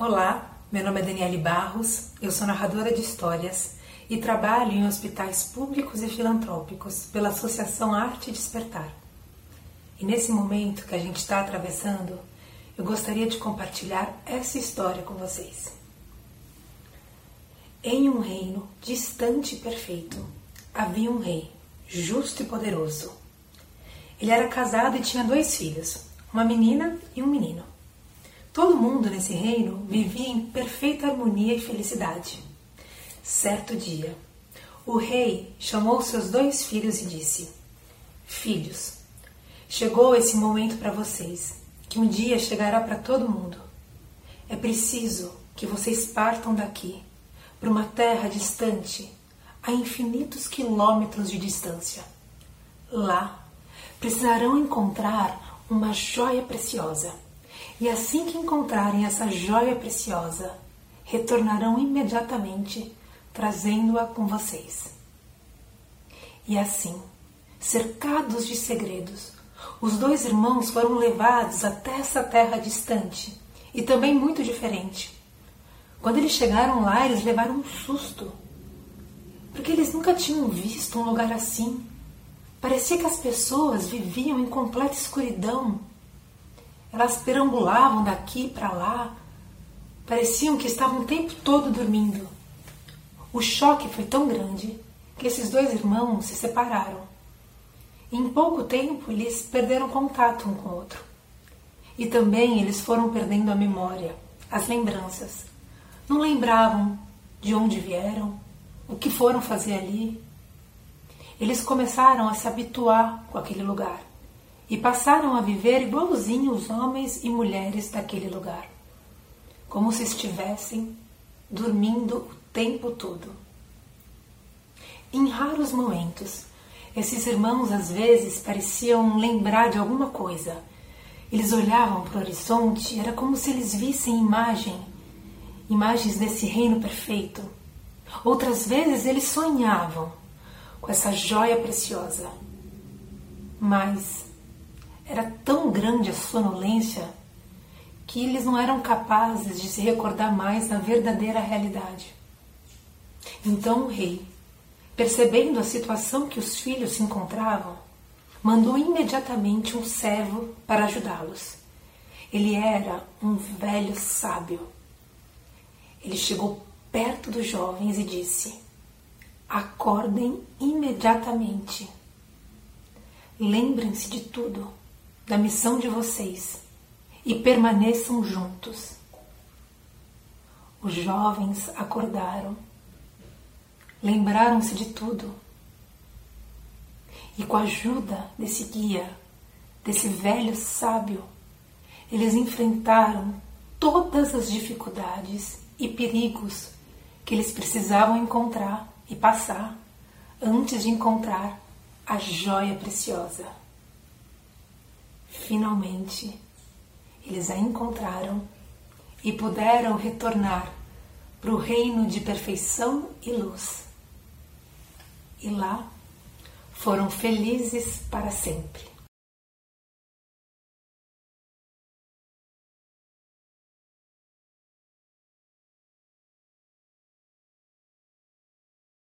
Olá, meu nome é Daniele Barros, eu sou narradora de histórias e trabalho em hospitais públicos e filantrópicos pela Associação Arte Despertar. E nesse momento que a gente está atravessando, eu gostaria de compartilhar essa história com vocês. Em um reino distante e perfeito, havia um rei, justo e poderoso. Ele era casado e tinha dois filhos, uma menina e um menino. Todo mundo nesse reino vivia em perfeita harmonia e felicidade. Certo dia, o rei chamou seus dois filhos e disse: Filhos, chegou esse momento para vocês, que um dia chegará para todo mundo. É preciso que vocês partam daqui para uma terra distante, a infinitos quilômetros de distância. Lá, precisarão encontrar uma joia preciosa e assim que encontrarem essa joia preciosa, retornarão imediatamente, trazendo-a com vocês. E assim, cercados de segredos, os dois irmãos foram levados até essa terra distante e também muito diferente. Quando eles chegaram lá, eles levaram um susto, porque eles nunca tinham visto um lugar assim. Parecia que as pessoas viviam em completa escuridão elas perambulavam daqui para lá, pareciam que estavam o tempo todo dormindo. O choque foi tão grande que esses dois irmãos se separaram. em pouco tempo eles perderam contato um com o outro. E também eles foram perdendo a memória, as lembranças. Não lembravam de onde vieram, o que foram fazer ali. Eles começaram a se habituar com aquele lugar e passaram a viver igualzinho os homens e mulheres daquele lugar, como se estivessem dormindo o tempo todo. Em raros momentos, esses irmãos às vezes pareciam lembrar de alguma coisa. Eles olhavam para o horizonte, era como se eles vissem imagem, imagens desse reino perfeito. Outras vezes eles sonhavam com essa joia preciosa. Mas era tão grande a sonolência que eles não eram capazes de se recordar mais da verdadeira realidade. Então o rei, percebendo a situação que os filhos se encontravam, mandou imediatamente um servo para ajudá-los. Ele era um velho sábio. Ele chegou perto dos jovens e disse: Acordem imediatamente. Lembrem-se de tudo da missão de vocês e permaneçam juntos. Os jovens acordaram, lembraram-se de tudo e, com a ajuda desse guia, desse velho sábio, eles enfrentaram todas as dificuldades e perigos que eles precisavam encontrar e passar antes de encontrar a joia preciosa. Finalmente, eles a encontraram e puderam retornar para o reino de perfeição e luz. E lá foram felizes para sempre.